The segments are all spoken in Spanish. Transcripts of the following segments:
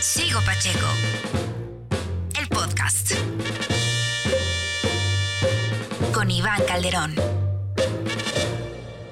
Sigo Pacheco. El podcast. Con Iván Calderón.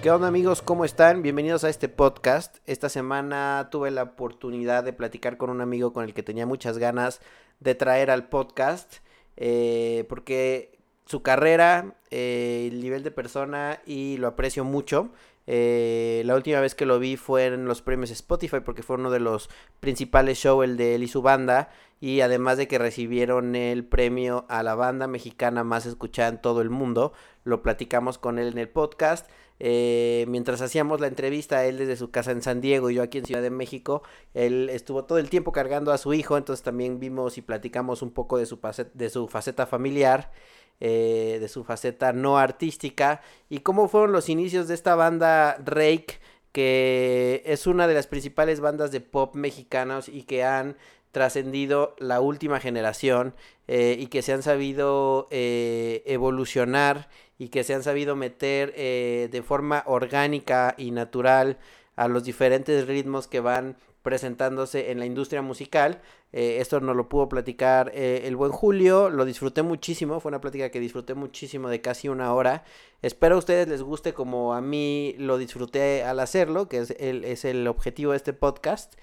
¿Qué onda amigos? ¿Cómo están? Bienvenidos a este podcast. Esta semana tuve la oportunidad de platicar con un amigo con el que tenía muchas ganas de traer al podcast. eh, porque su carrera, eh, el nivel de persona y lo aprecio mucho. Eh, la última vez que lo vi fue en los premios Spotify porque fue uno de los principales shows, el de él y su banda. Y además de que recibieron el premio a la banda mexicana más escuchada en todo el mundo, lo platicamos con él en el podcast. Eh, mientras hacíamos la entrevista, él desde su casa en San Diego y yo aquí en Ciudad de México, él estuvo todo el tiempo cargando a su hijo, entonces también vimos y platicamos un poco de su, de su faceta familiar, eh, de su faceta no artística. Y cómo fueron los inicios de esta banda Rake, que es una de las principales bandas de pop mexicanos y que han trascendido la última generación eh, y que se han sabido eh, evolucionar y que se han sabido meter eh, de forma orgánica y natural a los diferentes ritmos que van presentándose en la industria musical. Eh, esto nos lo pudo platicar eh, el buen Julio, lo disfruté muchísimo, fue una plática que disfruté muchísimo de casi una hora. Espero a ustedes les guste como a mí lo disfruté al hacerlo, que es el, es el objetivo de este podcast.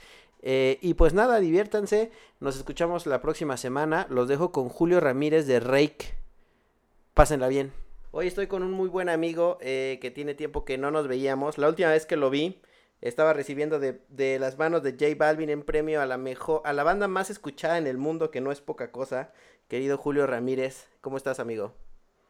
Eh, y pues nada, diviértanse, nos escuchamos la próxima semana, los dejo con Julio Ramírez de Rake. Pásenla bien. Hoy estoy con un muy buen amigo que tiene tiempo que no nos veíamos. La última vez que lo vi, estaba recibiendo de, de, las manos de J Balvin en premio a la mejor, a la banda más escuchada en el mundo, que no es poca cosa. Querido Julio Ramírez, ¿cómo estás, amigo?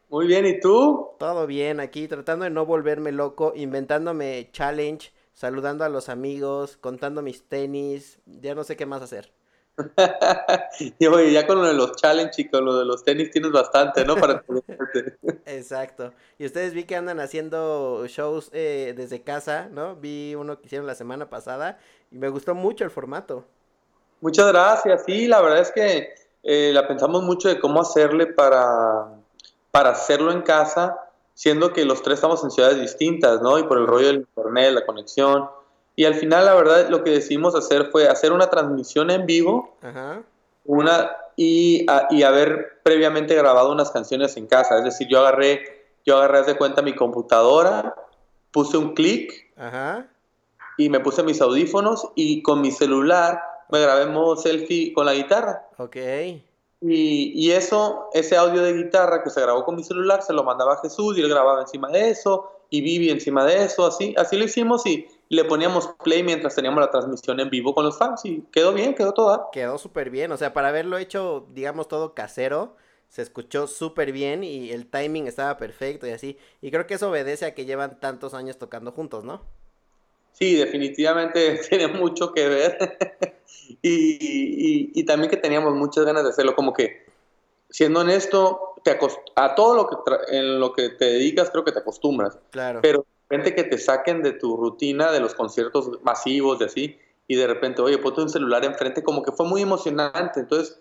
Muy bien, ¿y tú? Todo bien, aquí tratando de no volverme loco, inventándome challenge, saludando a los amigos, contando mis tenis, ya no sé qué más hacer. y oye, ya con lo de los challenge y con lo de los tenis tienes bastante, ¿no? Para Exacto. Y ustedes vi que andan haciendo shows eh, desde casa, ¿no? Vi uno que hicieron la semana pasada y me gustó mucho el formato. Muchas gracias. Sí, la verdad es que eh, la pensamos mucho de cómo hacerle para, para hacerlo en casa, siendo que los tres estamos en ciudades distintas, ¿no? Y por el rollo del internet, la conexión. Y al final, la verdad, lo que decidimos hacer fue hacer una transmisión en vivo. Ajá. Una, y, a, y, haber previamente grabado unas canciones en casa. Es decir, yo agarré, yo agarré de cuenta mi computadora, puse un clic y me puse mis audífonos y con mi celular me grabé en modo selfie con la guitarra. Ok. Y, y, eso, ese audio de guitarra que se grabó con mi celular, se lo mandaba a Jesús y él grababa encima de eso y Vivi encima de eso, así, así lo hicimos y le poníamos play mientras teníamos la transmisión en vivo con los fans y quedó bien, quedó todo. Quedó súper bien, o sea, para haberlo hecho, digamos, todo casero, se escuchó súper bien y el timing estaba perfecto y así. Y creo que eso obedece a que llevan tantos años tocando juntos, ¿no? Sí, definitivamente tiene mucho que ver. y, y, y, también que teníamos muchas ganas de hacerlo, como que, siendo honesto, te a todo lo que en lo que te dedicas creo que te acostumbras. Claro. Pero repente que te saquen de tu rutina de los conciertos masivos, de así, y de repente, oye, ponte un celular enfrente, como que fue muy emocionante. Entonces,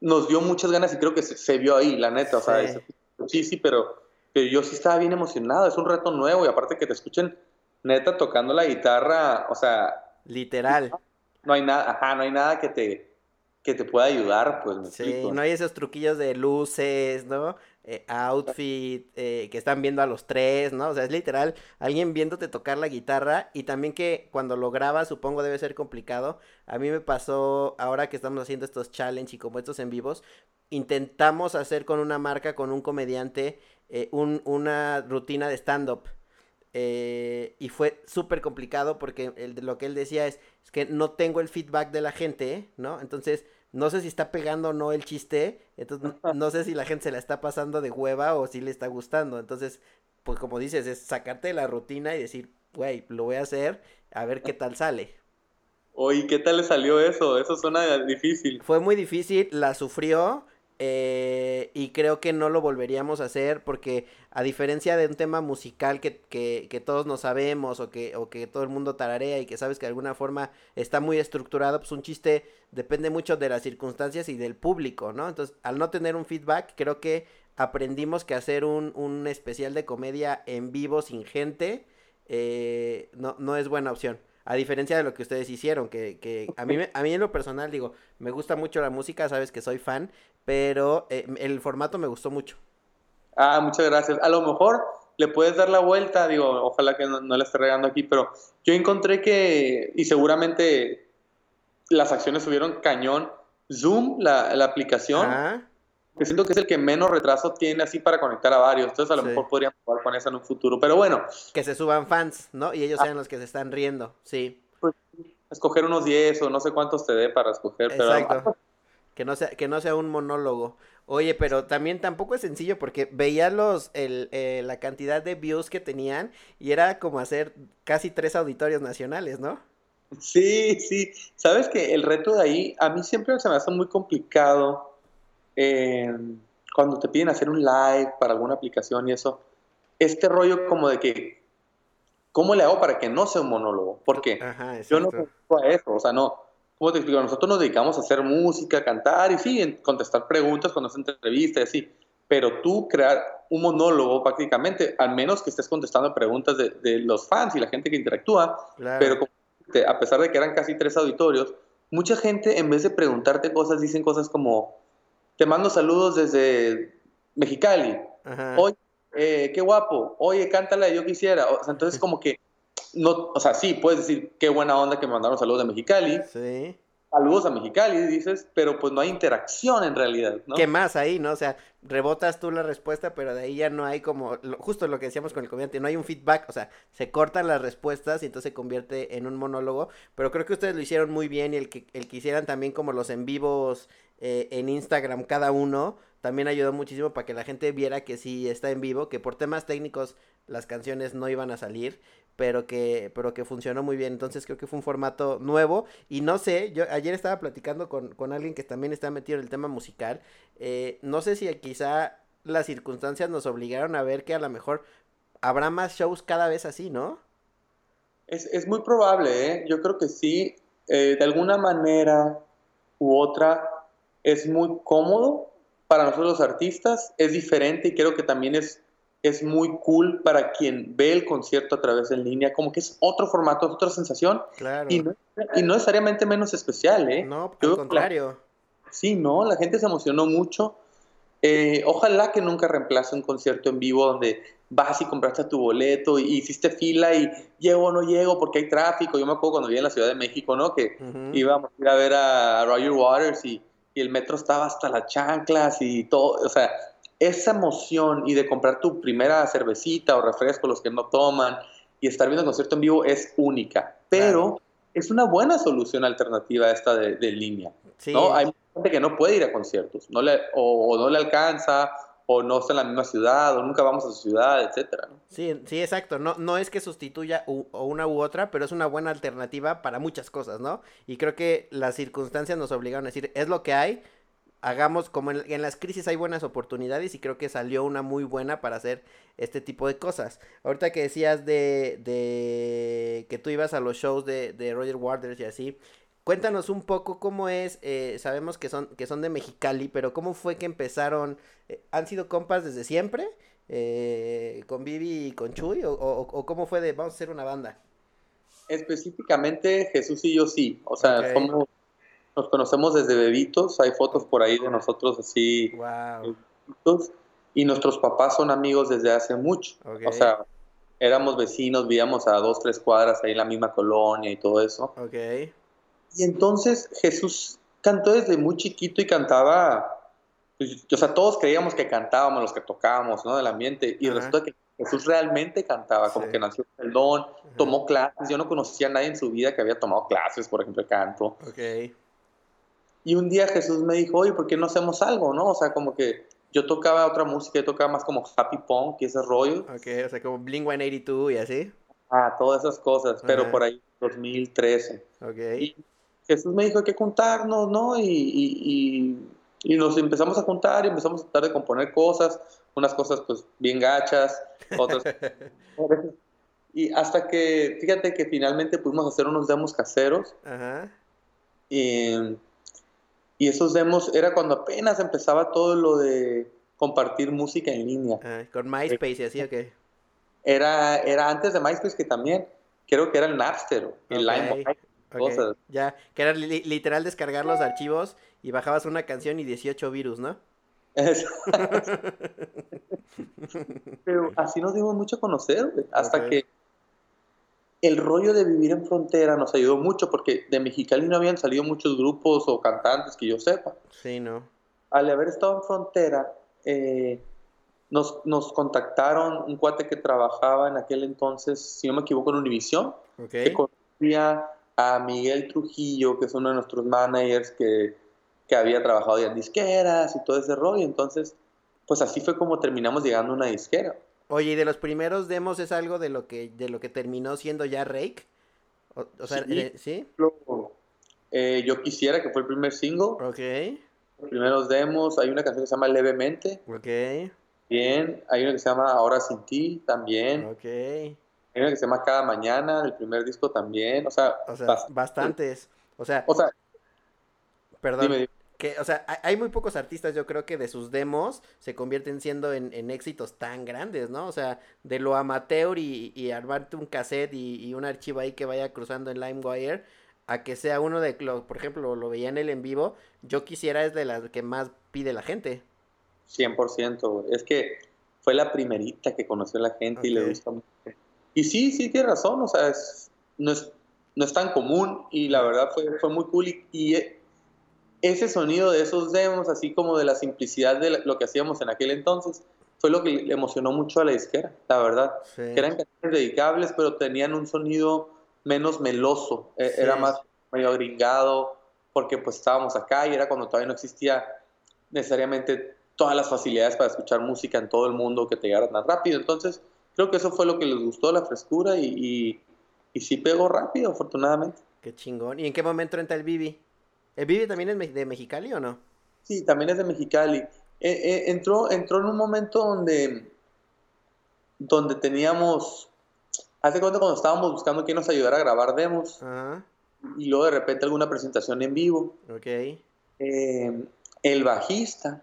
nos dio muchas ganas y creo que se, se vio ahí, la neta. O sea, Sí. sí, sí, pero, pero yo sí estaba bien emocionado. Es un reto nuevo y aparte que te escuchen neta tocando la guitarra, o sea. Literal. No hay nada, ajá, no hay nada que te, que te pueda ayudar, pues. Me Sí, explico. no hay esos truquillos de luces, ¿no? Eh, outfit, eh, que están viendo a los tres, ¿no? O sea, es literal alguien viéndote tocar la guitarra y también que cuando lo grabas supongo debe ser complicado. A mí me pasó ahora que estamos haciendo estos challenge y como estos en vivos, intentamos hacer con una marca, con un comediante, eh, un, una rutina de stand-up. Y fue súper complicado porque lo que él decía es, es que no tengo el feedback de la gente, ¿no? Entonces no sé si está pegando o no el chiste, entonces no, no, sé si la gente se la está pasando de hueva o si le está gustando, entonces, pues como dices, es sacarte de la rutina y decir, güey, lo voy a hacer, a ver qué tal sale. Oye, ¿qué tal le salió eso? Eso suena difícil. Fue muy difícil, la sufrió, eh, y creo que no lo volveríamos a hacer porque a diferencia de un tema musical que, que, que, todos no sabemos o que, o que todo el mundo tararea y que sabes que de alguna forma está muy estructurado, pues un chiste depende mucho de las circunstancias y del público, ¿no? Entonces, al no tener un feedback, creo que aprendimos que hacer un, un especial de comedia en vivo sin gente eh, no, no es buena opción. A diferencia de lo que ustedes hicieron, que, que a, mí, a mí en lo personal, digo, me gusta mucho la música, sabes que soy fan, pero eh, el formato me gustó mucho. Ah, muchas gracias. A lo mejor le puedes dar la vuelta, digo, ojalá que no, no le esté regando aquí, pero yo encontré que, y seguramente las acciones subieron cañón, Zoom, la, la aplicación, que siento que es el que menos retraso tiene así para conectar a varios. Entonces a lo mejor podríamos jugar con esa en un futuro. Pero bueno. Que se suban fans, ¿no? Y ellos sean los que se están riendo, sí. Pues, escoger unos 10 o no sé cuántos te dé para escoger. Exacto. Que no, sea, que no sea un monólogo. Oye, pero también tampoco es sencillo porque veía los, el, eh, la cantidad de views que tenían y era como hacer casi tres auditorios nacionales, ¿no? Sí, sí. Sabes que el reto de ahí, a mí siempre se me hace muy complicado eh, cuando te piden hacer un live para alguna aplicación y eso. Este rollo como de que, ¿cómo le hago para que no sea un monólogo? Porque yo no a eso, o sea, no. ¿Cómo te explico? Nosotros nos dedicamos a hacer música, cantar y sí, contestar preguntas cuando hacen entrevistas y así. Pero tú crear un monólogo prácticamente, al menos que estés contestando preguntas de, de los fans y la gente que interactúa, pero como a pesar de que eran casi tres auditorios, mucha gente en vez de preguntarte cosas, dicen cosas como, te mando saludos desde Mexicali, oye, eh, qué guapo, oye, cántala, yo quisiera. O sea, entonces como que, no, o sea, sí, puedes decir, qué buena onda que me mandaron saludos de Mexicali. Sí saludos a Mexicali, dices, pero pues no hay interacción en realidad, ¿no? ¿Qué más ahí, no? O sea, rebotas tú la respuesta, pero de ahí ya no hay como, justo lo que decíamos con el comediante, no hay un feedback, o sea, se cortan las respuestas y entonces se convierte en un monólogo, pero creo que ustedes lo hicieron muy bien y el que, el que hicieran también como los en vivos eh, en Instagram cada uno, también ayudó muchísimo para que la gente viera que sí está en vivo, que por temas técnicos las canciones no iban a salir, pero que, pero que funcionó muy bien. Entonces creo que fue un formato nuevo. Y no sé, yo ayer estaba platicando con, con alguien que también está metido en el tema musical. Eh, no sé si quizá las circunstancias nos obligaron a ver que a lo mejor habrá más shows cada vez así, ¿no? Es, es muy probable, ¿eh? Yo creo que sí. Eh, de alguna manera u otra es muy cómodo para nosotros los artistas, es diferente y creo que también es, es muy cool para quien ve el concierto a través de línea, como que es otro formato, otra sensación. Y, no, y no necesariamente menos especial, ¿eh? No, al contrario. Sí, no, la gente se emocionó mucho. Eh, ojalá que nunca reemplace un concierto en vivo donde vas y compraste tu boleto y hiciste fila y llego o no llego porque hay tráfico. Yo me acuerdo cuando vivía en la Ciudad de México, ¿no? Que íbamos a ir a ver a Roger Waters y y el metro estaba hasta las chanclas y todo, o sea, esa emoción y de comprar tu primera cervecita o refresco, los que no toman, y estar viendo el concierto en vivo es única, pero es una buena solución alternativa esta de, línea. ¿no? Hay gente que no puede ir a conciertos, no le, o no le alcanza, o no está en la misma ciudad, o nunca vamos a su ciudad, etcétera. Sí, sí, exacto. No, no es que sustituya o una u otra, pero es una buena alternativa para muchas cosas, ¿no? Y creo que las circunstancias nos obligaron a decir, es lo que hay, hagamos, como en, las crisis hay buenas oportunidades y creo que salió una muy buena para hacer este tipo de cosas. Ahorita que decías de, de que tú ibas a los shows de, de Roger Waters y así, Cuéntanos un poco cómo es, eh, sabemos que son, que son de Mexicali, pero cómo fue que empezaron, eh, ¿han sido compas desde siempre? Eh, ¿Con Vivi y con Chuy? O, cómo fue de, vamos a hacer una banda? Específicamente Jesús y yo sí, o sea, nos conocemos desde bebitos, hay fotos por ahí de nosotros así, wow. y nuestros papás son amigos desde hace mucho, o sea, éramos vecinos, vivíamos a dos, tres cuadras ahí en la misma colonia y todo eso. Ok. Y entonces Jesús cantó desde muy chiquito y cantaba, pues, o sea, todos creíamos que cantábamos los que tocábamos, ¿no? Del ambiente, y resulta que Jesús realmente cantaba, como que nació el don, tomó clases, yo no conocía a nadie en su vida que había tomado clases, por ejemplo, de canto. Okay. Y un día Jesús me dijo, oye, ¿por qué no hacemos algo, no? O sea, como que yo tocaba otra música, yo tocaba más como happy punk y ese rollo. Ok, o sea, como Blink-182 y así. Ah, todas esas cosas, pero por ahí 2013. Ok. Jesús me dijo hay que juntarnos, ¿no? Y, nos empezamos a juntar y empezamos a tratar de componer cosas, unas cosas pues bien gachas, otras... y hasta que, fíjate que finalmente pudimos hacer unos demos caseros. Ajá. Y, esos demos era cuando apenas empezaba todo lo de compartir música en línea. con MySpace y así, ¿o qué? Era, era antes de MySpace que también creo que era el Napster, el Ok, LimeWire, ok, cosas. Ya, que era li- literal descargar los archivos y bajabas una canción y 18 virus, ¿no? Pero así nos dimos mucho a conocer, güey, hasta que el rollo de vivir en frontera nos ayudó mucho porque de Mexicali no habían salido muchos grupos o cantantes que yo sepa. Sí, ¿no? Al haber estado en frontera, eh, nos, nos contactaron un cuate que trabajaba en aquel entonces, si no me equivoco, en Univisión, Ok. que conocía a Miguel Trujillo, que es uno de nuestros managers que, que había trabajado ya en disqueras y todo ese rollo. Entonces, pues así fue como terminamos llegando a una disquera. Oye, ¿y de los primeros demos es algo de lo que, de lo que terminó siendo ya Rake? O, o sea, Sí. eh, ¿sí? Eh, yo quisiera que fue el primer single. Ok, Los primeros demos, hay una canción que se llama Levemente, ok, bien. Hay una que se llama Ahora sin ti, también. ok. Hay una que se llama Cada Mañana, del primer disco también. O sea, O sea, bast- bastantes. O sea, o sea perdón. dime, dime. Que, o sea, hay, muy pocos artistas, yo creo que de sus demos se convierten siendo en, en éxitos tan grandes, ¿no? O sea, de lo amateur y, y armarte un cassette y, y un archivo ahí que vaya cruzando en LimeWire, a que sea uno de, lo, por ejemplo, lo veía en el en vivo, yo quisiera es de las que más pide la gente. 100%, güey. Es que fue la primerita que conoció la gente y le gusta mucho. Y sí, sí, tiene razón, o sea, es, no, es, no es tan común y la verdad fue, fue muy cool. Y, y ese sonido de esos demos, así como de la simplicidad de lo que hacíamos en aquel entonces, fue lo que le emocionó mucho a la disquera, la verdad. Sí. Que eran canciones dedicables, pero tenían un sonido menos meloso, e- Sí. era más medio gringado, porque pues estábamos acá y era cuando todavía no existía necesariamente todas las facilidades para escuchar música en todo el mundo que te llegara tan rápido. Entonces, creo que eso fue lo que les gustó, la frescura, y, y, y sí pegó rápido, afortunadamente. Qué chingón. ¿Y en qué momento entra el Bibi? ¿El Bibi también es de Mexicali o no? Sí, también es de Mexicali. Eh, eh, entró, entró en un momento donde, donde teníamos, hace cuenta cuando estábamos buscando quién nos ayudara a grabar demos, Ajá, y luego de repente alguna presentación en vivo. ok. Eh, el bajista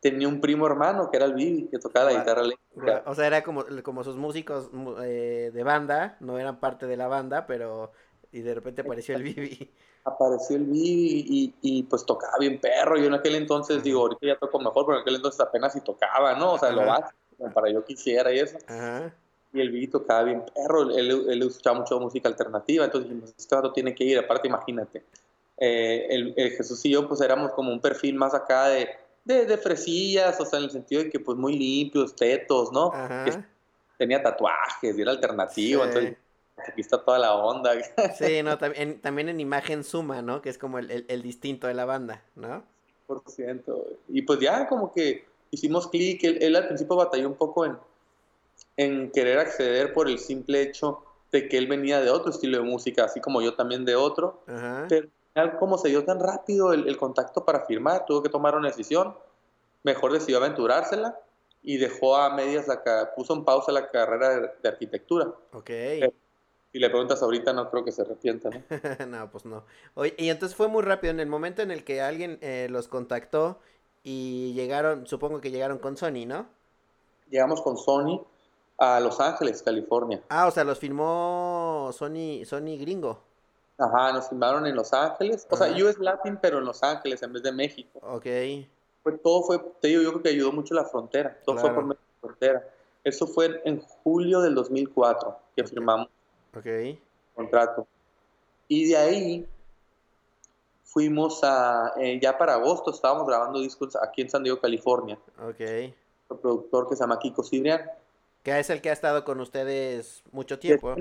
tenía un primo hermano que era el Vivi, que tocaba la guitarra eléctrica. O sea, era como, como sus músicos eh, de banda, no eran parte de la banda, pero... Y de repente apareció el Bibi. Apareció el Vivi y, y, pues tocaba bien perro. Yo en aquel entonces, Ajá. digo, ahorita ya toco mejor, pero en aquel entonces apenas si tocaba, ¿no? O sea, lo Ajá. básico, como para yo quisiera y eso. Ajá. Y el Vivi tocaba bien perro, él, él escuchaba mucho música alternativa, entonces dijimos, este vato tiene que ir, aparte imagínate. eh, el, el Jesús y yo pues éramos como un perfil más acá de, de, de fresillas, o sea, en el sentido de que pues muy limpios, tetos, ¿no? Que Ajá. tenía tatuajes y era alternativo, Sí. entonces aquí está toda la onda. Sí, no, tam- en- también en imagen suma, ¿no? Que es como el, el- el distinto de la banda, ¿no? por ciento. Y pues ya como que hicimos clic, él, él al principio batalló un poco en, en querer acceder por el simple hecho de que él venía de otro estilo de música, así como yo también de otro, Ajá. pero al final como se dio tan rápido el, el contacto para firmar, tuvo que tomar una decisión, mejor decidió aventurársela y dejó a medias, la, puso en pausa la carrera de, de arquitectura. Ok. Si le preguntas ahorita, no creo que se arrepienta, ¿no? No, pues no. Oye, y entonces fue muy rápido, en el momento en el que alguien eh, los contactó y llegaron, supongo que llegaron con Sony, ¿no? Llegamos con Sony a Los Ángeles, California. Ah, o sea, los filmó Sony, Sony gringo. Ajá, nos filmaron en Los Ángeles. O sea, Ajá. US Latin, pero en Los Ángeles en vez de México. Ok. Fue, todo fue, te digo, yo creo que ayudó mucho la frontera. Todo fue por medio de la frontera. Eso fue en julio del 2004 que firmamos Ok. contrato. Y de ahí fuimos a, eh, ya para agosto estábamos grabando discos aquí en San Diego, California. Ok. Un productor que se llama Kiko Cibrián. Que es el que ha estado con ustedes mucho tiempo.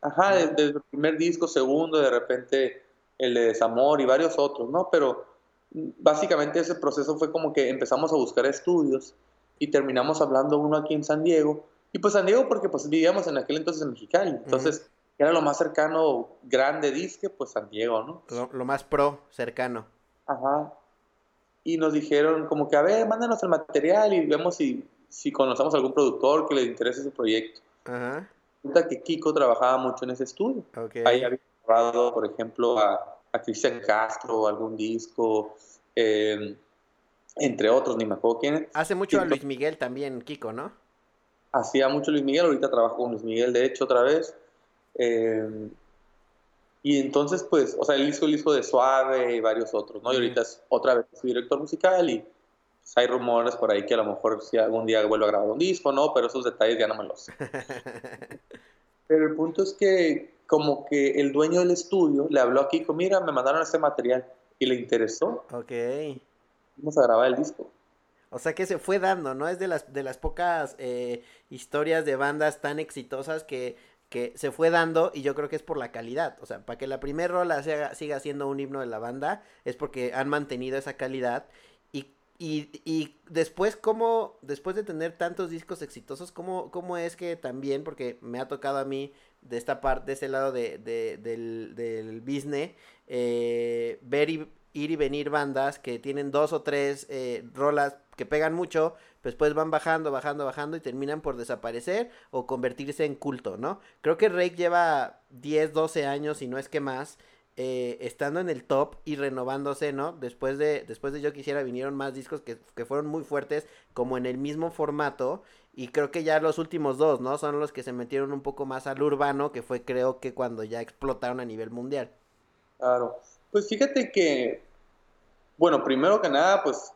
Ajá, de- desde el primer disco, segundo, de repente el de Desamor y varios otros, ¿no? Pero básicamente ese proceso fue como que empezamos a buscar estudios y terminamos hablando uno aquí en San Diego. Y pues San Diego porque pues vivíamos en aquel entonces en Mexicali. Entonces era lo más cercano, grande disque, pues San Diego, ¿no? Lo, lo más pro, cercano. Ajá. Y nos dijeron como que, a ver, mándanos el material y vemos si, si conocemos algún productor que le interese su proyecto. Ajá. Resulta que Kiko trabajaba mucho en ese estudio. Ok. Ahí había grabado, por ejemplo, a, a Cristian Castro, algún disco, eh, entre otros, ni me acuerdo quién. Hace mucho a Luis Miguel también, Kiko, ¿no? Hacía mucho Luis Miguel, ahorita trabajo con Luis Miguel, de hecho, otra vez. Eh, y entonces, pues, o sea, él hizo el hizo de Suave y varios otros, ¿no? Y ahorita es otra vez su director musical y pues, hay rumores por ahí que a lo mejor si algún día vuelve a grabar un disco, ¿no? Pero esos detalles ya no me los sé. Pero el punto es que como que el dueño del estudio le habló a Kiko, mira, me mandaron este material y le interesó. Ok. Vamos a grabar el disco. O sea que se fue dando, ¿no? Es de las, de las pocas eh, historias de bandas tan exitosas que, que se fue dando y yo creo que es por la calidad. O sea, para que la primera rola siga, siga siendo un himno de la banda es porque han mantenido esa calidad. Y, y, y después, ¿cómo, después de tener tantos discos exitosos, cómo, cómo es que también, porque me ha tocado a mí de esta parte, de ese lado de, de, del, del business, eh, ver y, ir y venir bandas que tienen dos o tres eh, rolas que pegan mucho, después van bajando, bajando, bajando y terminan por desaparecer o convertirse en culto, ¿no? Creo que Rake lleva 10, 12 años y no es que más. Eh, estando en el top y renovándose, ¿no? Después de, después de Yo Quisiera vinieron más discos que, que fueron muy fuertes, como en el mismo formato, y creo que ya los últimos dos, ¿no? Son los que se metieron un poco más al urbano, que fue creo que cuando ya explotaron a nivel mundial. Claro. Pues fíjate que, bueno, primero que nada, pues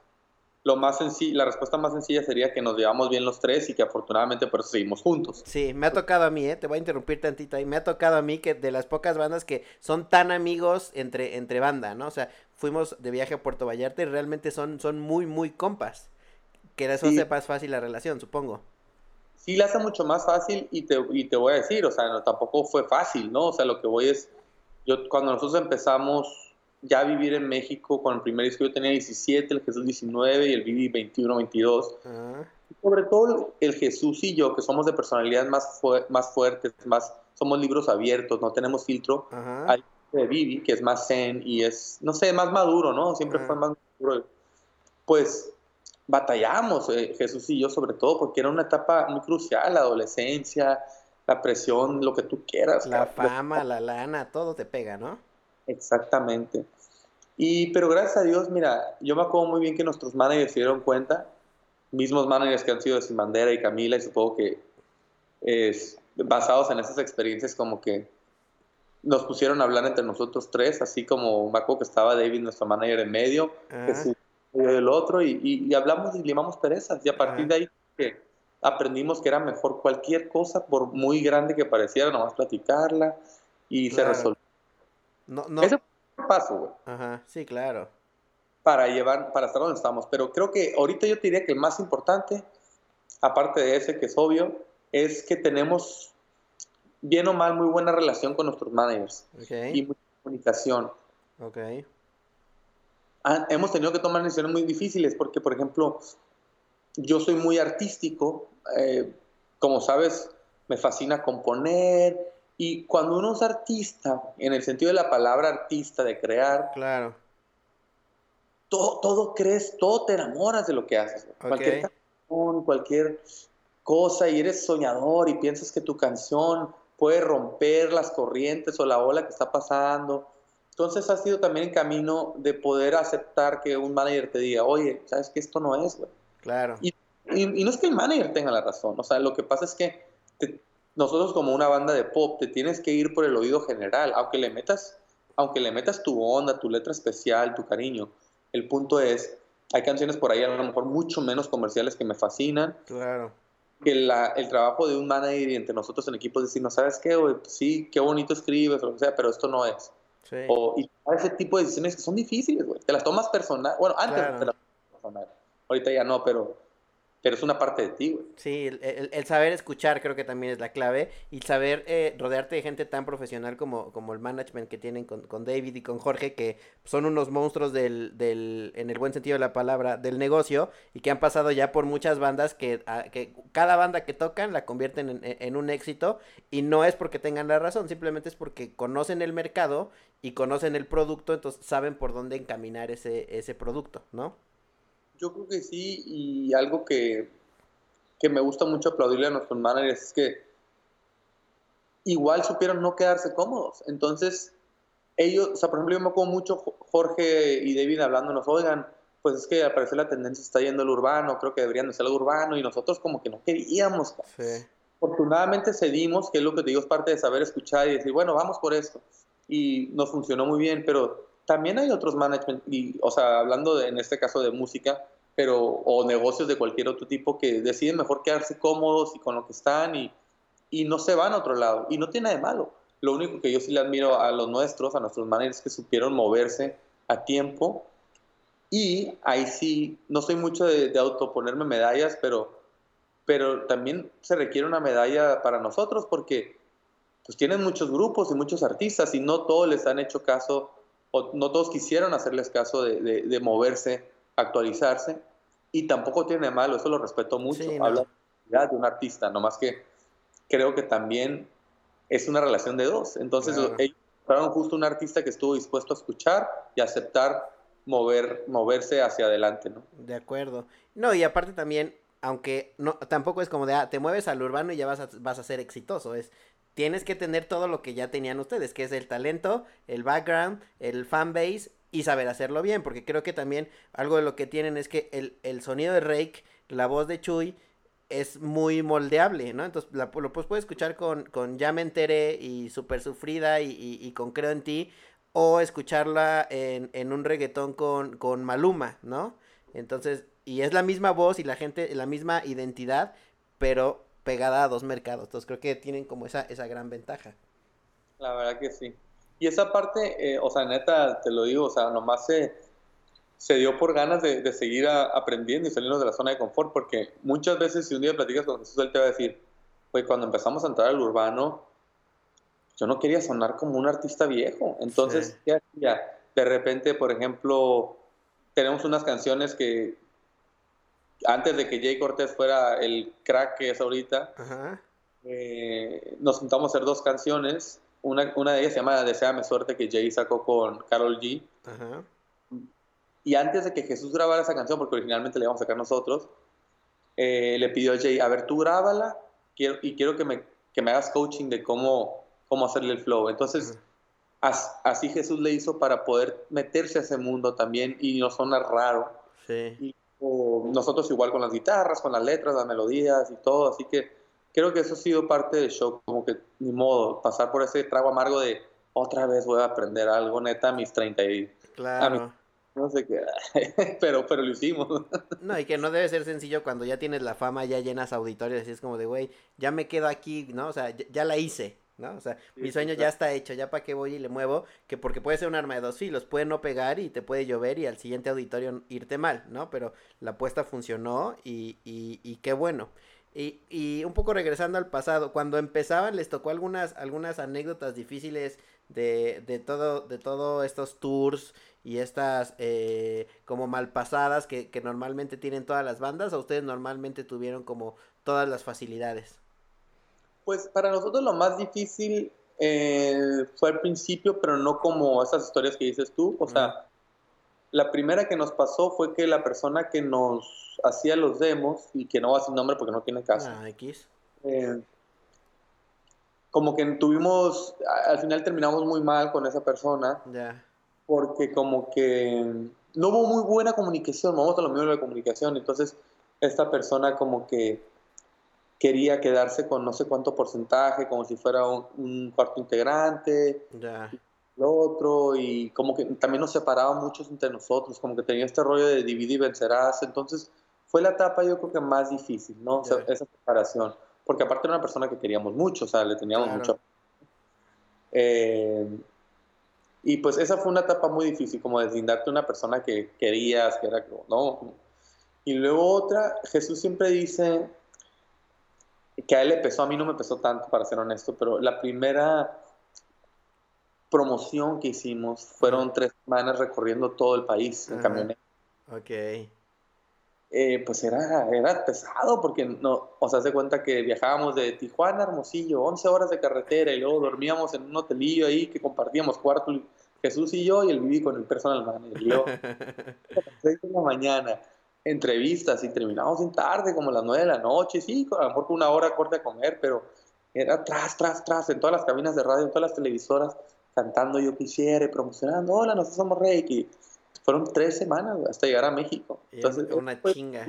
lo más sencillo, la respuesta más sencilla sería que nos llevamos bien los tres y que afortunadamente por eso seguimos juntos. Sí, me ha tocado a mí, ¿eh? te voy a interrumpir tantito ahí, me ha tocado a mí que de las pocas bandas que son tan amigos entre, entre banda, ¿no? O sea, fuimos de viaje a Puerto Vallarta y realmente son, son muy, muy compas. Que de eso Sí. sepas fácil la relación, supongo. Sí, la hace mucho más fácil y te, y te voy a decir, o sea, no, tampoco fue fácil, ¿no? O sea, lo que voy es, yo cuando nosotros empezamos ya vivir en México, con el primer disco yo tenía 17, el Jesús 19 y el Vivi 21, 22. Ah, Sobre todo el Jesús y yo, que somos de personalidad más, fue- más fuertes, más, somos libros abiertos, no tenemos filtro. ajá. Hay de Vivi, que es más zen y es, no sé, más maduro, ¿no? Siempre Ajá. fue más maduro. Pues batallamos, eh, Jesús y yo, sobre todo, porque era una etapa muy crucial, la adolescencia, la presión, lo que tú quieras. La cabrón. fama, la lana, todo te pega, ¿no? Exactamente. Y, pero gracias a Dios, mira, yo me acuerdo muy bien que nuestros managers se dieron cuenta, mismos managers que han sido de Sin Bandera y Camila, y supongo que es, basados en esas experiencias, como que nos pusieron a hablar entre nosotros tres, así como me acuerdo que estaba David, nuestro manager en medio, Ah, en medio del otro, y, y- y hablamos y limamos perezas, y a partir Ajá. de ahí que aprendimos que era mejor cualquier cosa, por muy grande que pareciera, nomás platicarla, y se resolvió. No, no. Ese fue paso, güey Ajá, sí, claro. para llevar, para estar donde estamos. Pero creo que ahorita yo te diría que el más importante, aparte de ese que es obvio, es que tenemos bien o mal muy buena relación con nuestros managers Ok, y mucha comunicación. ok. Ah, hemos tenido que tomar decisiones muy difíciles porque, por ejemplo, yo soy muy artístico, eh, como sabes, me fascina componer y cuando uno es artista, en el sentido de la palabra artista, de crear, Claro. todo, todo crees, todo te enamoras de lo que haces. Cualquier canción, cualquier cosa, y eres soñador y piensas que tu canción puede romper las corrientes o la ola que está pasando. Entonces ha sido también el camino de poder aceptar que un manager te diga, oye, ¿sabes que esto no es, güey? Claro. Y, y- y no es que el manager tenga la razón, o sea, lo que pasa es que te- nosotros como una banda de pop te tienes que ir por el oído general, aunque le metas, aunque le metas tu onda, tu letra especial, tu cariño. El punto es, hay canciones por ahí a lo mejor mucho menos comerciales que me fascinan, Claro. que la- el trabajo de un manager y entre nosotros en equipo es decir, no sabes qué, güey? Pues sí, qué bonito escribes o lo que sea, pero esto no es. Sí. O, y ese tipo de decisiones que son difíciles, güey. Te las tomas personal. Bueno, antes Claro. te las tomas personal. Ahorita ya no, pero, pero es una parte de ti, güey. Sí, el, el- el saber escuchar creo que también es la clave y saber eh, rodearte de gente tan profesional como, como el management que tienen con, con David y con Jorge, que son unos monstruos del, del, en el buen sentido de la palabra, del negocio y que han pasado ya por muchas bandas que, a- que cada banda que tocan la convierten en, en- en un éxito y no es porque tengan la razón, simplemente es porque conocen el mercado y conocen el producto, entonces saben por dónde encaminar ese, ese producto, ¿no? Yo creo que sí, y algo que, que me gusta mucho aplaudirle a nuestros managers es que igual supieron no quedarse cómodos. Entonces, ellos, o sea, por ejemplo, yo me acuerdo mucho Jo- Jorge y David hablándonos, oigan, pues es que al parecer la tendencia está yendo al urbano, creo que deberían de ser algo urbano, y nosotros como que no queríamos. Sí. afortunadamente cedimos, que es lo que te digo, es parte de saber escuchar y decir, bueno, vamos por esto. Y nos funcionó muy bien, pero también hay otros management, y, o sea, hablando de, en este caso de música, pero, o negocios de cualquier otro tipo que deciden mejor quedarse cómodos y con lo que están y, y no se van a otro lado. Y no tiene nada de malo. Lo único que yo sí le admiro a los nuestros, a nuestros managers, que supieron moverse a tiempo. Y ahí sí, no soy mucho de, de autoponerme medallas, pero, pero también se requiere una medalla para nosotros porque pues tienen muchos grupos y muchos artistas y no todos les han hecho caso o no todos quisieron hacerles caso de, de, moverse, actualizarse y tampoco tiene malo, eso lo respeto mucho, sí, de un artista, nomás que creo que también es una relación de dos. Entonces claro. ellos fueron justo un artista que estuvo dispuesto a escuchar y aceptar mover, moverse hacia adelante, ¿no? De acuerdo. No, y aparte también, aunque no, tampoco es como de, ah, te mueves al urbano y ya vas a, vas a ser exitoso, es, tienes que tener todo lo que ya tenían ustedes, que es el talento, el background, el fanbase y saber hacerlo bien, porque creo que también algo de lo que tienen es que el, el sonido de Rake, la voz de Chuy, es muy moldeable, ¿no? Entonces la, lo pues, puedes escuchar con, con Ya me enteré y Super Sufrida y, y, con Creo en ti, o escucharla en, en un reggaetón con, con Maluma, ¿no? Entonces, y es la misma voz y la gente, la misma identidad, pero pegada a dos mercados. Entonces creo que tienen como esa, esa gran ventaja. La verdad que sí. Y esa parte, eh, o sea, neta, te lo digo, o sea, nomás se se dio por ganas de, de seguir a, aprendiendo y salirnos de la zona de confort, porque muchas veces si un día platicas con Jesús, él te va a decir, pues cuando empezamos a entrar al urbano, yo no quería sonar como un artista viejo. Entonces, sí. ¿qué hacía? De repente, por ejemplo, tenemos unas canciones que antes de que Jay Cortés fuera el crack que es ahorita, eh, nos juntamos a hacer dos canciones. Una, una de ellas se llama Deseame Suerte, que Jay sacó con Carol G. Ajá y antes de que Jesús grabara esa canción, porque originalmente le íbamos a sacar nosotros, eh, le pidió a Jay, a ver, tú grábala quiero, y quiero que me, que me hagas coaching de cómo, cómo hacerle el flow. Entonces, as, así Jesús le hizo para poder meterse a ese mundo también y no suena raro. Sí. Y o, nosotros igual con las guitarras, con las letras, las melodías y todo. Así que creo que eso ha sido parte del show, como que ni modo, pasar por ese trago amargo de otra vez voy a aprender algo neta a mis 30 y... Claro no sé qué, pero, pero lo hicimos. No, y que no debe ser sencillo cuando ya tienes la fama, ya llenas auditorios, y es como de, güey, ya me quedo aquí, ¿no? O sea, ya, ya la hice, ¿no? O sea, sí, mi sueño sí, ya está hecho, ya para qué voy y le muevo, que porque puede ser un arma de dos filos, puede no pegar y te puede llover y al siguiente auditorio irte mal, ¿no? Pero la apuesta funcionó y, y, y qué bueno. Y, y un poco regresando al pasado, cuando empezaban les tocó algunas, algunas anécdotas difíciles de, de todo, de todos estos tours y estas eh, como malpasadas que, que normalmente tienen todas las bandas, o ustedes normalmente tuvieron como todas las facilidades? Pues para nosotros lo más difícil eh, fue al principio, pero no como esas historias que dices tú. O sea, uh -huh. la primera que nos pasó fue que la persona que nos hacía los demos, y que no va a sin nombre porque no tiene caso. Ah, X. Eh, como que tuvimos, al final terminamos muy mal con esa persona. Ya. Yeah. Porque como que no hubo muy buena comunicación, vamos a lo mismo de la comunicación. Entonces, esta persona como que quería quedarse con no sé cuánto porcentaje, como si fuera un, un cuarto integrante. Yeah lo otro y como que también nos separaba muchos entre nosotros, como que tenía este rollo de dividir y vencerás, entonces fue la etapa yo creo que más difícil, ¿no? Yeah. O sea, esa separación, porque aparte era una persona que queríamos mucho, o sea, le teníamos claro. mucho. Eh, y pues esa fue una etapa muy difícil, como deslindarte de una persona que querías, que era como, ¿no? Y luego otra, Jesús siempre dice que a él le pesó, a mí no me pesó tanto, para ser honesto, pero la primera promoción que hicimos fueron tres semanas recorriendo todo el país en camioneta. Ok. Eh, pues era, era pesado porque no, o sea, se cuenta que viajábamos de Tijuana a Hermosillo, 11 horas de carretera y luego dormíamos en un hotelillo ahí que compartíamos cuarto Jesús y yo y el Vivi con el personal manager. Y yo, a las 6 de la mañana, entrevistas y terminamos en tarde, como a las 9 de la noche, sí, a lo mejor una hora corta a comer, pero era tras, tras, tras, en todas las cabinas de radio, en todas las televisoras, cantando Yo Quisiera y promocionando, hola, nosotros somos Reiki. Fueron tres semanas hasta llegar a México. Entonces, una chinga.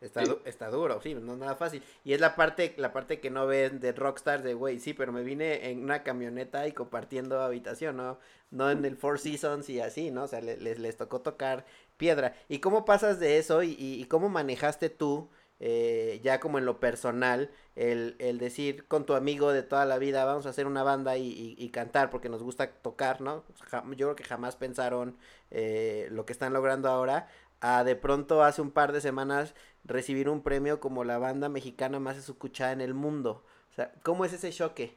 Está, está duro, sí, no es nada fácil. Y es la parte, la parte que no ven de Rockstar de, güey, sí, pero me vine en una camioneta y compartiendo habitación, ¿no? No en el Four Seasons y así, ¿no? O sea, les, les tocó tocar piedra. ¿Y cómo pasas de eso y, y, cómo manejaste tú, eh, ya como en lo personal, el, el, decir con tu amigo de toda la vida, vamos a hacer una banda y, y cantar porque nos gusta tocar, ¿no? Yo creo que jamás pensaron eh, lo que están logrando ahora a de pronto hace un par de semanas recibir un premio como la banda mexicana más escuchada en el mundo. O sea, ¿cómo es ese choque?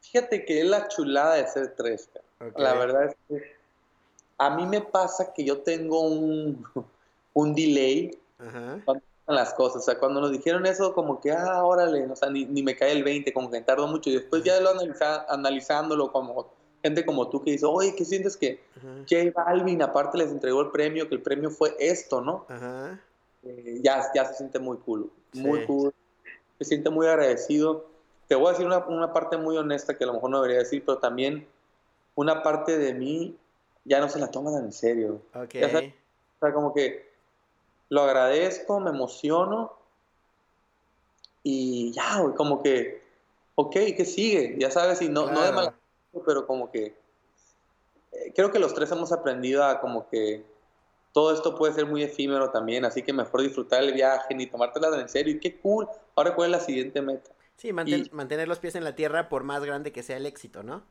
Fíjate que es la chulada de ser tres. La verdad es que a mí me pasa que yo tengo un, un delay Ajá. cuando las cosas. O sea, cuando nos dijeron eso, como que, ah, órale, o sea, ni, ni me cae el 20, como que tardó mucho. Y después ya lo analiza, analizándolo como gente como tú que dice, oye, ¿qué sientes que J Balvin aparte les entregó el premio, que el premio fue esto, ¿no? Ajá. Eh, ya, ya se siente muy cool, muy cool, se siente muy agradecido. Te voy a decir una, una, parte muy honesta que a lo mejor no debería decir, pero también una parte de mí ya no se la toma tan en serio. Okay. o sea, como que lo agradezco, me emociono y ya, güey, como que, ok, ¿qué sigue? Ya sabes, y no, claro. no de mala pero como que eh, creo que los tres hemos aprendido a como que todo esto puede ser muy efímero también, así que mejor disfrutar el viaje ni tomártela en serio. Y qué cool. Ahora, ¿cuál es la siguiente meta? Sí, manten, y, mantener los pies en la tierra por más grande que sea el éxito, ¿no?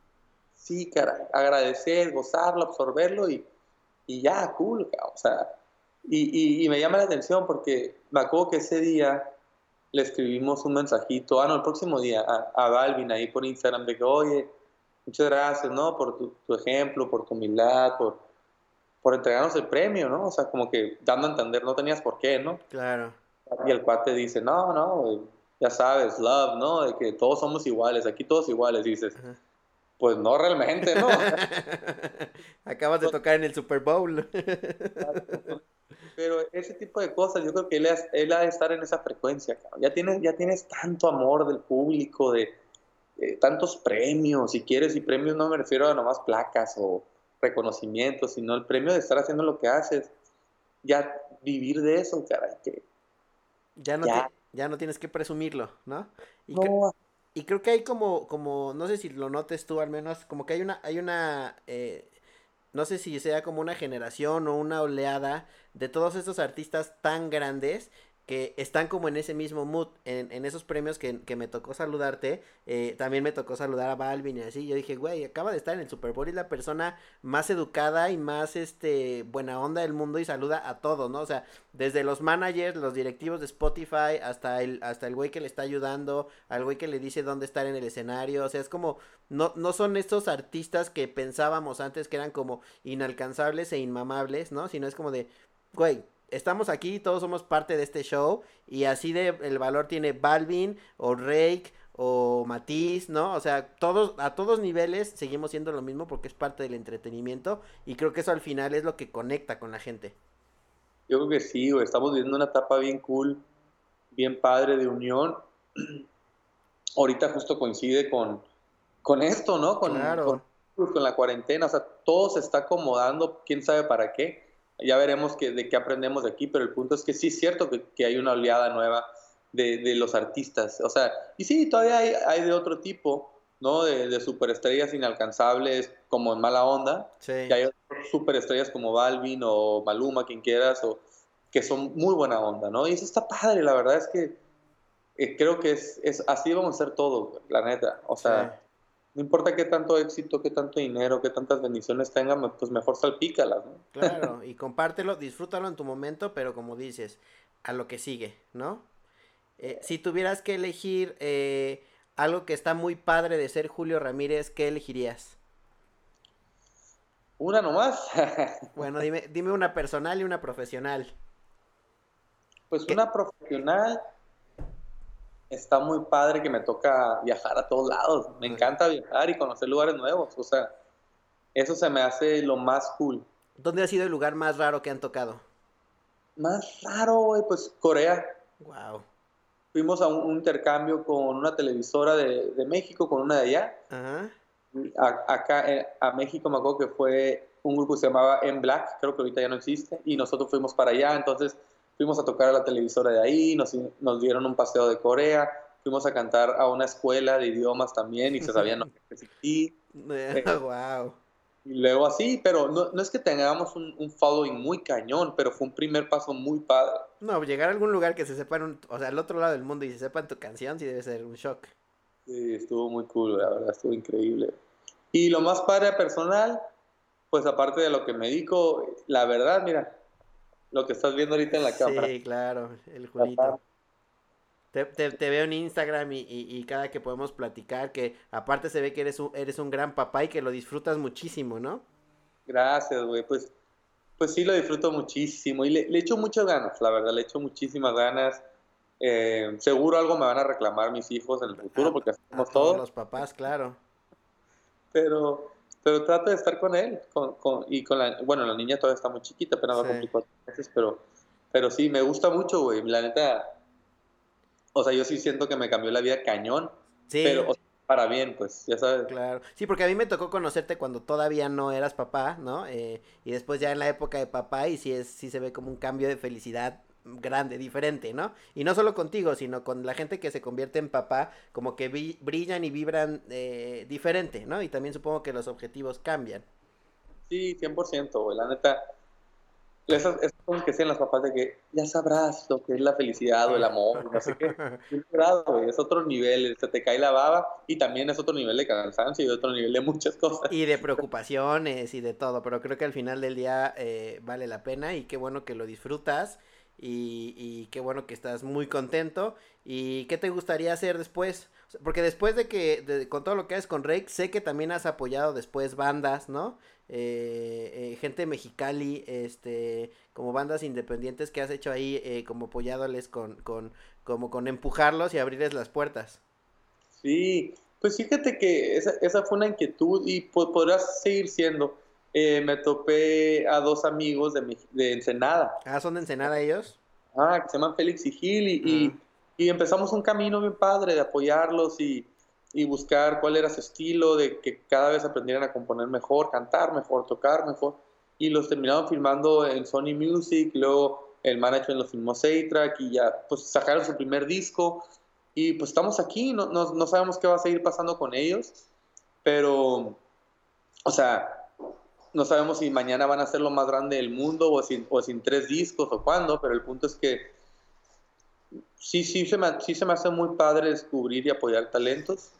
Sí, caray. Agradecer, gozarlo, absorberlo y, y ya, cool. O sea, y, y, y, me llama la atención porque me acuerdo que ese día le escribimos un mensajito, ah, no, el próximo día, a, a Balvin ahí por Instagram de que, oye, muchas gracias, ¿no? Por tu, tu, ejemplo, por tu humildad, por, por entregarnos el premio, ¿no? O sea, como que dando a entender, no tenías por qué, ¿no? Claro. Y el cuate dice, no, no, ya sabes, love, ¿no? De que todos somos iguales, aquí todos iguales, dices. Ajá. Pues no realmente, ¿no? Acabas de tocar en el Super Bowl. Pero ese tipo de cosas, yo creo que él, él ha de estar en esa frecuencia, cabrón. Ya tienes, ya tienes tanto amor del público, de, eh, tantos premios, si quieres, y premios no me refiero a nomás placas o reconocimientos, sino el premio de estar haciendo lo que haces, ya vivir de eso, caray, que ya no, ya. Te, ya no tienes que presumirlo, ¿no? Y, no. Y, creo que hay como, como, no sé si lo notes tú al menos, como que hay una, hay una, eh, no sé si sea como una generación o una oleada de todos estos artistas tan grandes que están como en ese mismo mood, en, en esos premios que, que, me tocó saludarte, eh, también me tocó saludar a Balvin y así, yo dije, güey, acaba de estar en el Super Bowl y la persona más educada y más, este, buena onda del mundo y saluda a todos, ¿no? O sea, desde los managers, los directivos de Spotify, hasta el, hasta el güey que le está ayudando, al güey que le dice dónde estar en el escenario, o sea, es como, no, no son estos artistas que pensábamos antes que eran como inalcanzables e inmamables, ¿no? Sino es como de, güey, estamos aquí, todos somos parte de este show y así de el valor tiene Balvin o Rake o Matiz, ¿no? O sea, todos a todos niveles seguimos siendo lo mismo porque es parte del entretenimiento y creo que eso al final es lo que conecta con la gente. Yo creo que sí, güey, estamos viviendo una etapa bien cool, bien padre de unión. Ahorita justo coincide con con esto, ¿no? Con, claro. con, con la cuarentena, o sea, todo se está acomodando, quién sabe para qué ya veremos que, de qué aprendemos de aquí, pero el punto es que sí es cierto que, que hay una oleada nueva de, de, los artistas. O sea, y sí, todavía hay, hay de otro tipo, ¿no? De, de, superestrellas inalcanzables como en mala onda. Sí. Y hay superestrellas como Balvin o Maluma, quien quieras, o que son muy buena onda, ¿no? Y eso está padre, la verdad es que eh, creo que es, es, así vamos a hacer todo, la neta. O sea, sí. No importa qué tanto éxito, qué tanto dinero, qué tantas bendiciones tengan, pues mejor salpícalas, ¿no? Claro, y compártelo, disfrútalo en tu momento, pero como dices, a lo que sigue, ¿no? Eh, si tuvieras que elegir eh, algo que está muy padre de ser Julio Ramírez, ¿qué elegirías? Una nomás. bueno, dime, dime una personal y una profesional. Pues ¿Qué? una profesional está muy padre que me toca viajar a todos lados. Me encanta viajar y conocer lugares nuevos. O sea, eso se me hace lo más cool. ¿Dónde ha sido el lugar más raro que han tocado? Más raro, güey, pues Corea. Wow. Fuimos a un, un, intercambio con una televisora de, de, México, con una de allá. Ajá. A, acá eh, a México me acuerdo que fue un grupo que se llamaba M Black, creo que ahorita ya no existe, y nosotros fuimos para allá, entonces fuimos a tocar a la televisora de ahí, nos, nos dieron un paseo de Corea, fuimos a cantar a una escuela de idiomas también y se sabían los que wow. Y luego así, pero no, no es que tengamos un, un, following muy cañón, pero fue un primer paso muy padre. No, llegar a algún lugar que se sepan, o sea, al otro lado del mundo y se sepan tu canción, sí debe ser un shock. Sí, estuvo muy cool, la verdad, estuvo increíble. Y lo más padre personal, pues aparte de lo que me dedico, la verdad, mira, lo que estás viendo ahorita en la cámara. Sí, claro, el Julito. Te, te, veo en Instagram y, y, cada que podemos platicar, que aparte se ve que eres un, eres un gran papá y que lo disfrutas muchísimo, ¿no? Gracias, güey. Pues, pues sí, lo disfruto muchísimo y le, le echo muchas ganas, la verdad, le echo muchísimas ganas. Eh, seguro algo me van a reclamar mis hijos en el futuro, porque hacemos todos. Los papás, claro. Pero, pero trato de estar con él, con, con, y con la, bueno, la niña todavía está muy chiquita, apenas va a cumplir cuatro meses, pero, pero sí, me gusta mucho, güey, la neta, o sea, yo sí siento que me cambió la vida cañón. Sí. Pero para bien, pues, ya sabes. Claro. Sí, porque a mí me tocó conocerte cuando todavía no eras papá, ¿no? Eh, y después ya en la época de papá y sí, es, sí se ve como un cambio de felicidad grande, diferente, ¿no? Y no solo contigo, sino con la gente que se convierte en papá, como que brillan y vibran eh, diferente, ¿no? Y también supongo que los objetivos cambian. Sí, 100%, güey, la neta, es como que sean las papás de que ya sabrás lo que es la felicidad o el amor, no sé qué. es otro nivel, se te cae la baba y también es otro nivel de cansancio y otro nivel de muchas cosas. Y de preocupaciones y de todo, pero creo que al final del día eh, vale la pena y qué bueno que lo disfrutas y, y, qué bueno que estás muy contento. ¿Y qué te gustaría hacer después? Porque después de que, con todo lo que haces con Rake, sé que también has apoyado después bandas, ¿no? Eh, eh, gente mexicali, este, como bandas independientes que has hecho ahí, eh, como apoyándoles con, con, como con empujarlos y abrirles las puertas. Sí, pues fíjate que esa, esa fue una inquietud y podrás seguir siendo. Me topé a dos amigos de, de Ensenada. Ah, ¿son de Ensenada ellos? Ah, que se llaman Félix y Gil y, y empezamos un camino bien padre de apoyarlos y y buscar cuál era su estilo, de que cada vez aprendieran a componer mejor, cantar mejor, tocar mejor. Y los terminaron filmando en Sony Music, luego el management los filmó Seitrack y ya pues sacaron su primer disco. Y pues estamos aquí, no, no, no sabemos qué va a seguir pasando con ellos, pero, o sea, no sabemos si mañana van a ser lo más grande del mundo o sin, o sin tres discos o cuándo, pero el punto es que sí, sí se, me, sí se me hace muy padre descubrir y apoyar talentos.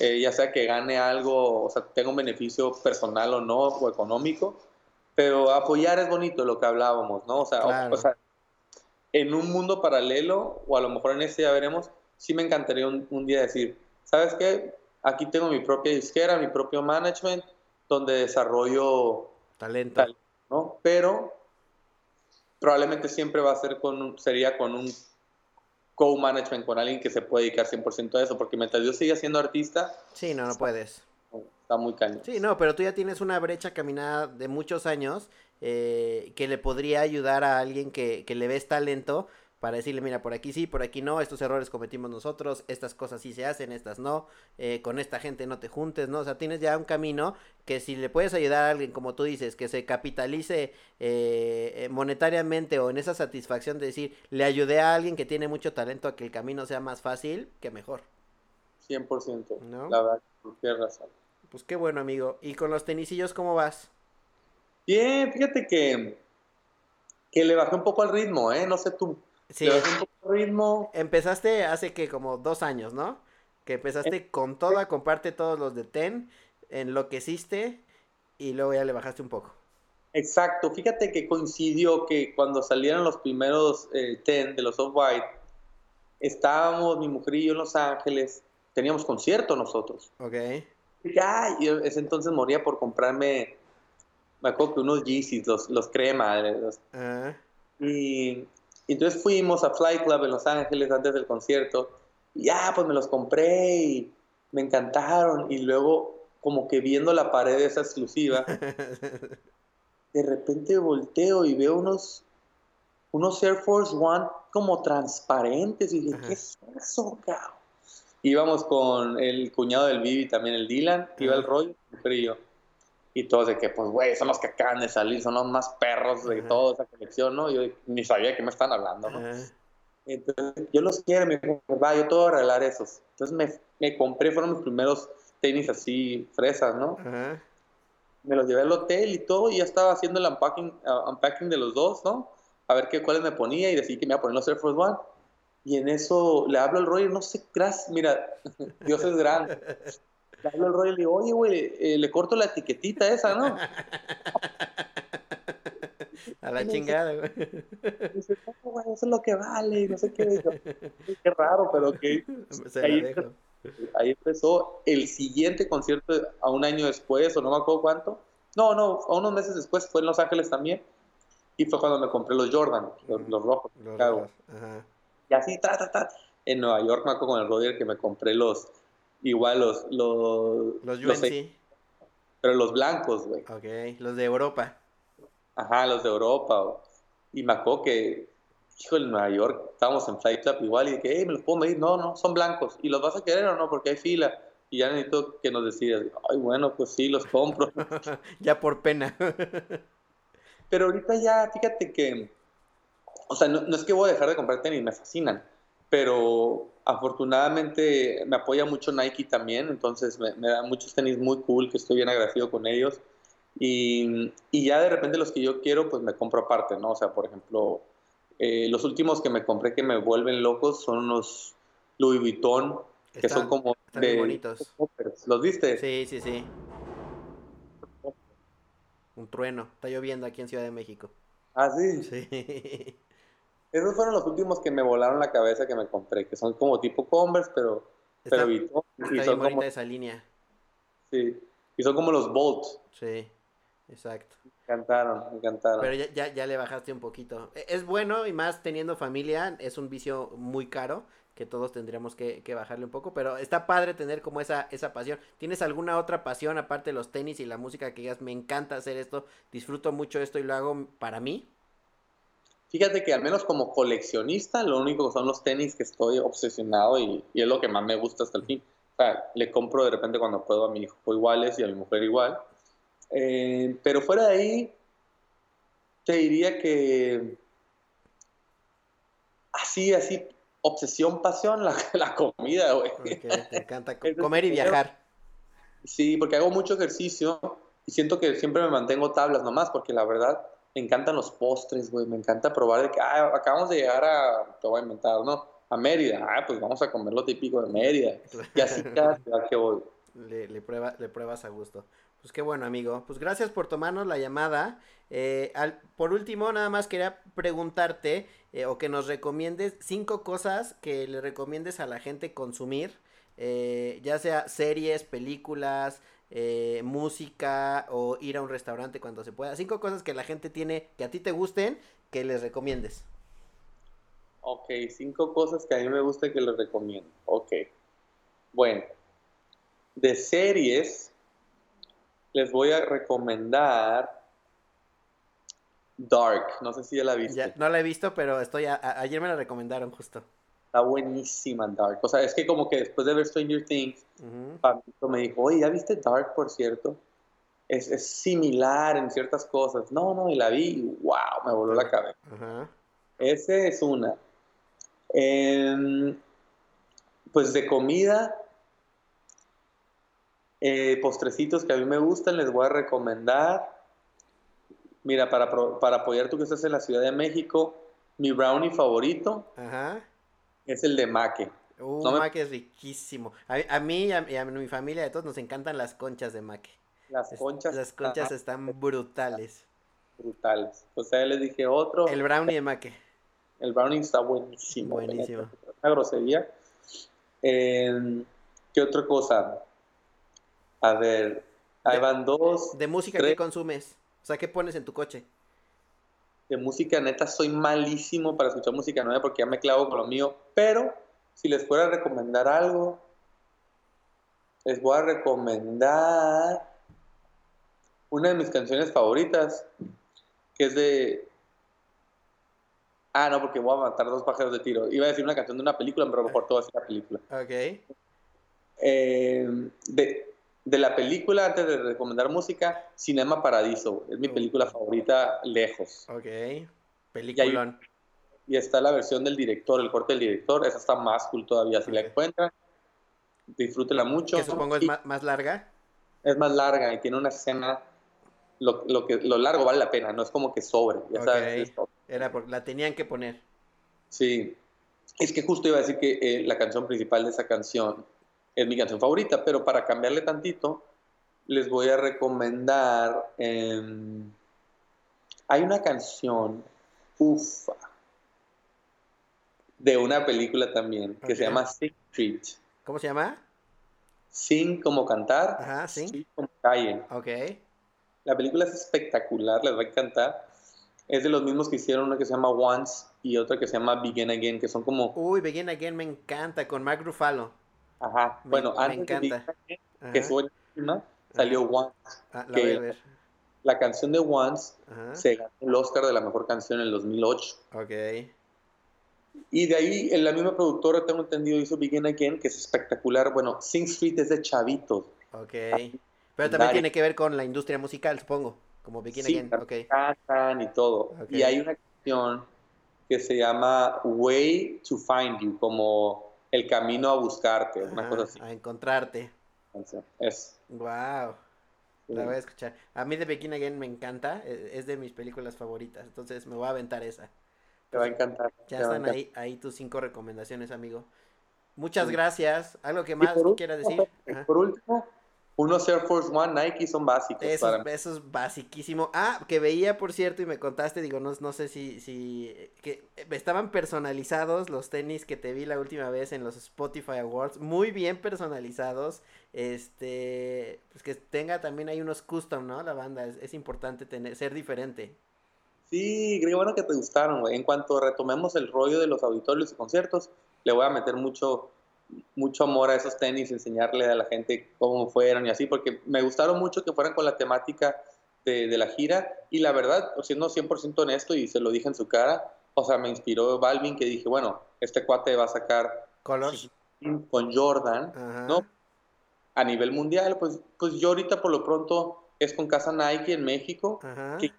Eh, ya sea que gane algo, o sea, tenga un beneficio personal o no, o económico, pero apoyar es bonito, lo que hablábamos, ¿no? O sea, o, sea en un mundo paralelo, o a lo mejor en este ya veremos, sí me encantaría un, un día decir, ¿sabes qué? Aquí tengo mi propia disquera, mi propio management, donde desarrollo talento, ¿no? Pero probablemente siempre va a ser con, sería con un co-management con alguien que se puede dedicar 100% a eso, porque mientras yo siga siendo artista... Sí, no, no puedes. Está muy cañón. Sí, no, pero tú ya tienes una brecha caminada de muchos años eh, que le podría ayudar a alguien que, que le ves talento para decirle, mira, por aquí sí, por aquí no, estos errores cometimos nosotros, estas cosas sí se hacen, estas no, eh, con esta gente no te juntes, ¿no? O sea, tienes ya un camino que si le puedes ayudar a alguien, como tú dices, que se capitalice eh, eh, monetariamente o en esa satisfacción de decir, le ayudé a alguien que tiene mucho talento a que el camino sea más fácil, que mejor. 100%, ¿no? la verdad, tienes razón. Pues qué bueno, amigo. ¿Y con los tenisillos cómo vas? Bien, fíjate que, que le bajé un poco al ritmo, ¿eh? No sé tú. Sí. ritmo. Empezaste hace que como dos años, ¿no? Que empezaste eh, con todo a comprarte todos los de Ten, enloqueciste y luego ya le bajaste un poco. Exacto, fíjate que coincidió que cuando salieron los primeros eh, Ten de los Off-White, estábamos mi mujer y yo en Los Ángeles, teníamos concierto nosotros. Ok. Y, ay, ese entonces moría por comprarme, me acuerdo que unos Yeezys, los, los crema. Los, Y y entonces fuimos a Fly Club en Los Ángeles antes del concierto. Y ya, pues me los compré y me encantaron. Y luego, como que viendo la pared esa exclusiva, de repente volteo y veo unos, unos Air Force One como transparentes. Y dije, ¿qué es eso, cabrón? Íbamos con el cuñado del Bibi, también el Dylan, iba el rollo, y yo. Y todos de que, pues, güey, son los que acaban de salir, son los más perros de Ajá. toda esa colección, ¿no? Yo ni sabía qué me están hablando, ¿no? Ajá. Entonces, yo los quiero, me dijo, va, yo te voy a regalar esos. Entonces me, me compré, fueron mis primeros tenis así, fresas, ¿no? Ajá. Me los llevé al hotel y todo, y ya estaba haciendo el unpacking, uh, unpacking de los dos, ¿no? A ver qué cuáles me ponía y decidí que me iba a poner los Air Force One. Y en eso le hablo al Roger, no sé, gracias, mira, Dios es grande. Le hablo al Roger y le digo, oye, güey, eh, le corto la etiquetita esa, ¿no? A la chingada, güey. Dice, no, güey, eso es lo que vale, y no sé qué. Qué raro, pero que Se la Ahí- dejo. ahí empezó el siguiente concierto a un año después, o no me acuerdo cuánto. No, no, a unos meses después fue en Los Ángeles también. Y fue cuando me compré los Jordan, los, los rojos. Los rojos, Ajá. Y así, ta, ta, ta. En Nueva York me acuerdo con el Roger que me compré los, igual los, los, Los los- pero los blancos, güey. Ok. Los de Europa. Ajá, los de Europa. Y me acuerdo que, hijo, en Nueva York estábamos en Flight Club igual y que, hey, ¿me los puedo medir? No, no, son blancos. ¿Y los vas a querer o no? Porque hay fila. Y ya necesito que nos decidas. Ay, bueno, pues sí, los compro. ya por pena. Pero ahorita ya, fíjate que, o sea, no, no es que voy a dejar de comprar tenis, me fascinan. Pero afortunadamente me apoya mucho Nike también, entonces me, me dan muchos tenis muy cool, que estoy bien agradecido con ellos. Y, y ya de repente los que yo quiero, pues me compro aparte, ¿no? O sea, por ejemplo, eh, los últimos que me compré que me vuelven locos son unos Louis Vuitton, que son como muy de... bonitos. ¿Los viste? Sí, sí, sí. Un trueno. Está lloviendo aquí en Ciudad de México. Ah, sí. Sí. Esos fueron los últimos que me volaron la cabeza que me compré, que son como tipo Converse, pero, Está, pero Y bien son como, esa línea. sí, y son como los Bolts. Sí, exacto. Me encantaron, me encantaron. Pero ya, ya, ya le bajaste un poquito. E- Es bueno y más teniendo familia, es un vicio muy caro que todos tendríamos que, que bajarle un poco, pero está padre tener como esa, esa pasión. ¿Tienes alguna otra pasión aparte de los tenis y la música que digas, me encanta hacer esto, disfruto mucho esto y lo hago para mí? Fíjate que al menos como coleccionista, lo único que son los tenis que estoy obsesionado y, y es lo que más me gusta hasta el fin. O sea, le compro de repente cuando puedo a mi hijo iguales y a mi mujer igual. Eh, pero fuera de ahí, te diría que así, así, obsesión, pasión, la, la comida, güey. Te encanta comer y viajar. Sí, porque hago mucho ejercicio y siento que siempre me mantengo tablas nomás, porque la verdad me encantan los postres, güey. Me encanta probar de que, ah, acabamos de llegar a, te voy a inventar, ¿no? A Mérida. Ah, pues vamos a comer lo típico de Mérida. Y así cada ciudad que voy. Le, le, prueba, le pruebas a gusto. Pues qué bueno, amigo. Pues gracias por tomarnos la llamada. Eh, al- por último, nada más quería preguntarte eh, o que nos recomiendes cinco cosas que le recomiendes a la gente consumir, eh, ya sea series, películas, eh, música o ir a un restaurante cuando se pueda. Cinco cosas que la gente tiene que a ti te gusten que les recomiendes. Ok, cinco cosas que a mí me gusta que les recomiendo. Ok. Bueno, de series, les voy a recomendar Dark. No sé si ya la viste. Ya, no la he visto, pero estoy a- a- ayer me la recomendaron justo. Está buenísima Dark. O sea, es que como que después de ver Stranger Things. Pamito me dijo, oye, ¿ya viste Dark, por cierto? Es, es similar en ciertas cosas. No, no, y la vi y wow, me voló la cabeza. Ajá. Esa es una. Em, pues de comida, eh, postrecitos que a mí me gustan, les voy a recomendar. Mira, para, para apoyar tú que estás en la Ciudad de México, mi brownie favorito Ajá. Es el de Maque. Uh, No me- maque es riquísimo. A, a mí y a, y a mi familia de todos nos encantan las conchas de maque. Las Es- conchas, Las conchas están están brutales. brutales. O sea, les dije otro. El brownie de maque. El brownie está buenísimo. Buenísimo. Una grosería. Eh, ¿Qué otra cosa? A ver, ahí De- van dos. ¿De música tres. qué consumes? O sea, ¿qué pones en tu coche? De música neta, soy malísimo para escuchar música nueva porque ya me clavo con lo mío. Pero si les fuera a recomendar algo, les voy a recomendar una de mis canciones favoritas, que es de... Ah, no, porque voy a matar dos pájaros de tiro. Iba a decir una canción de una película, pero mejor todo va a ser la película. Ok. Eh, de, De la película, antes de recomendar música, Cinema Paradiso. Es mi película favorita lejos. Ok. Peliculón. Y está la versión del director, el corte del director. Esa está más cool todavía. Si la encuentran, disfrútela mucho. Que supongo es Y ma- más larga. es más larga y tiene una escena. Lo, lo que, lo largo vale la pena, no es como que sobre. Ya sabes, Era por, la tenían que poner. Sí, es que justo iba a decir que eh, la canción principal de esa canción es mi canción favorita, pero para cambiarle tantito, les voy a recomendar. em, hay una canción, ufa, de una película también que se llama Sing Street. ¿Cómo se llama? Sing como cantar, Ajá, sing. Street como calle. Ok. La película es espectacular, les va a encantar. Es de los mismos que hicieron una que se llama Once y otra que se llama Begin Again, que son como Uy, Begin Again me encanta con Mark Ruffalo. Ajá, Me- bueno, me antes encanta. de Ajá. que fue buenísima, salió Once. Ah, la que- ver. La canción de Once Ajá. se ganó el Oscar de la mejor canción en el 2008. Ok. Y de ahí, en la misma productora, tengo entendido, hizo Begin Again, que es espectacular. Bueno, Sing Street es de chavitos. Ok. Pero también tiene que ver con la industria musical, supongo. Como Begin Sí, Again. Ok. cantan y todo. Ok. Y hay una canción que se llama Way to Find You, como el camino a buscarte, una cosa así. A encontrarte. Es. Wow. La voy a escuchar. A mí de Begin Again me encanta. e- Es de mis películas favoritas. Entonces me voy a aventar esa. Te va a encantar. Ya están encantar. ahí, ahí tus cinco recomendaciones, amigo. Muchas Sí. gracias. ¿Algo que más quieras decir? Ajá. Por último, unos Air Force One Nike son básicos Eso, para mí. eso es basiquísimo. Ah, que veía, por cierto, y me contaste, digo, no, no sé si, si, que estaban personalizados los tenis que te vi la última vez en los Spotify Awards, muy bien personalizados, este, pues que tenga también hay unos custom, ¿no? La banda, es, es importante tener, ser diferente. Sí, qué bueno que te gustaron, güey. En cuanto retomemos el rollo de los auditorios y conciertos, le voy a meter mucho, mucho amor a esos tenis, enseñarle a la gente cómo fueron y así, porque me gustaron mucho que fueran con la temática de, de la gira. Y la verdad, siendo 100% honesto, y se lo dije en su cara, o sea, me inspiró Balvin, que dije, bueno, este cuate va a sacar Colors. con Jordan, Ajá. ¿no? A nivel mundial, pues, pues yo ahorita por lo pronto es con Casa Nike en México, que-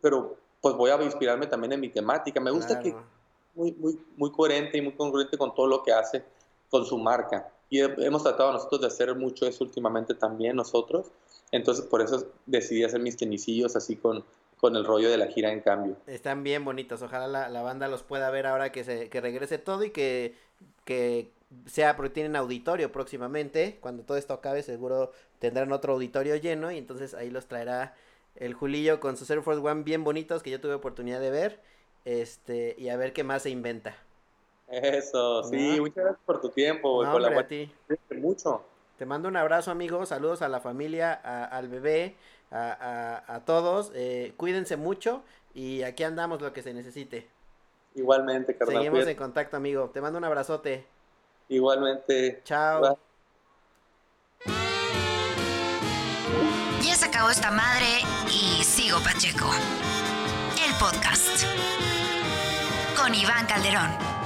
pero pues voy a inspirarme también en mi temática. Me gusta que claro. muy, muy, muy coherente y muy congruente con todo lo que hace con su marca. Y he- hemos tratado nosotros de hacer mucho eso últimamente también nosotros. Entonces por eso decidí hacer mis tenisillos así con, con el rollo de la gira en cambio. Están bien bonitos. Ojalá la, la banda los pueda ver ahora que se que regrese todo y que, que sea porque tienen auditorio próximamente. Cuando todo esto acabe, seguro tendrán otro auditorio lleno. Y entonces ahí los traerá el Julillo con sus Air Force One bien bonitos que yo tuve oportunidad de ver. Este, y a ver qué más se inventa. Eso, sí, No. muchas gracias por tu tiempo, No, por la a ti. Mucho. Te mando un abrazo, amigo. Saludos a la familia, a- al bebé, a, a- a todos. Eh, cuídense mucho y aquí andamos lo que se necesite. Igualmente, carnal. Seguimos cuídate. en contacto, amigo. Te mando un abrazote. Igualmente. Chao. Bye. Ya se acabó esta madre y sigo Pacheco. El podcast. Con Iván Calderón.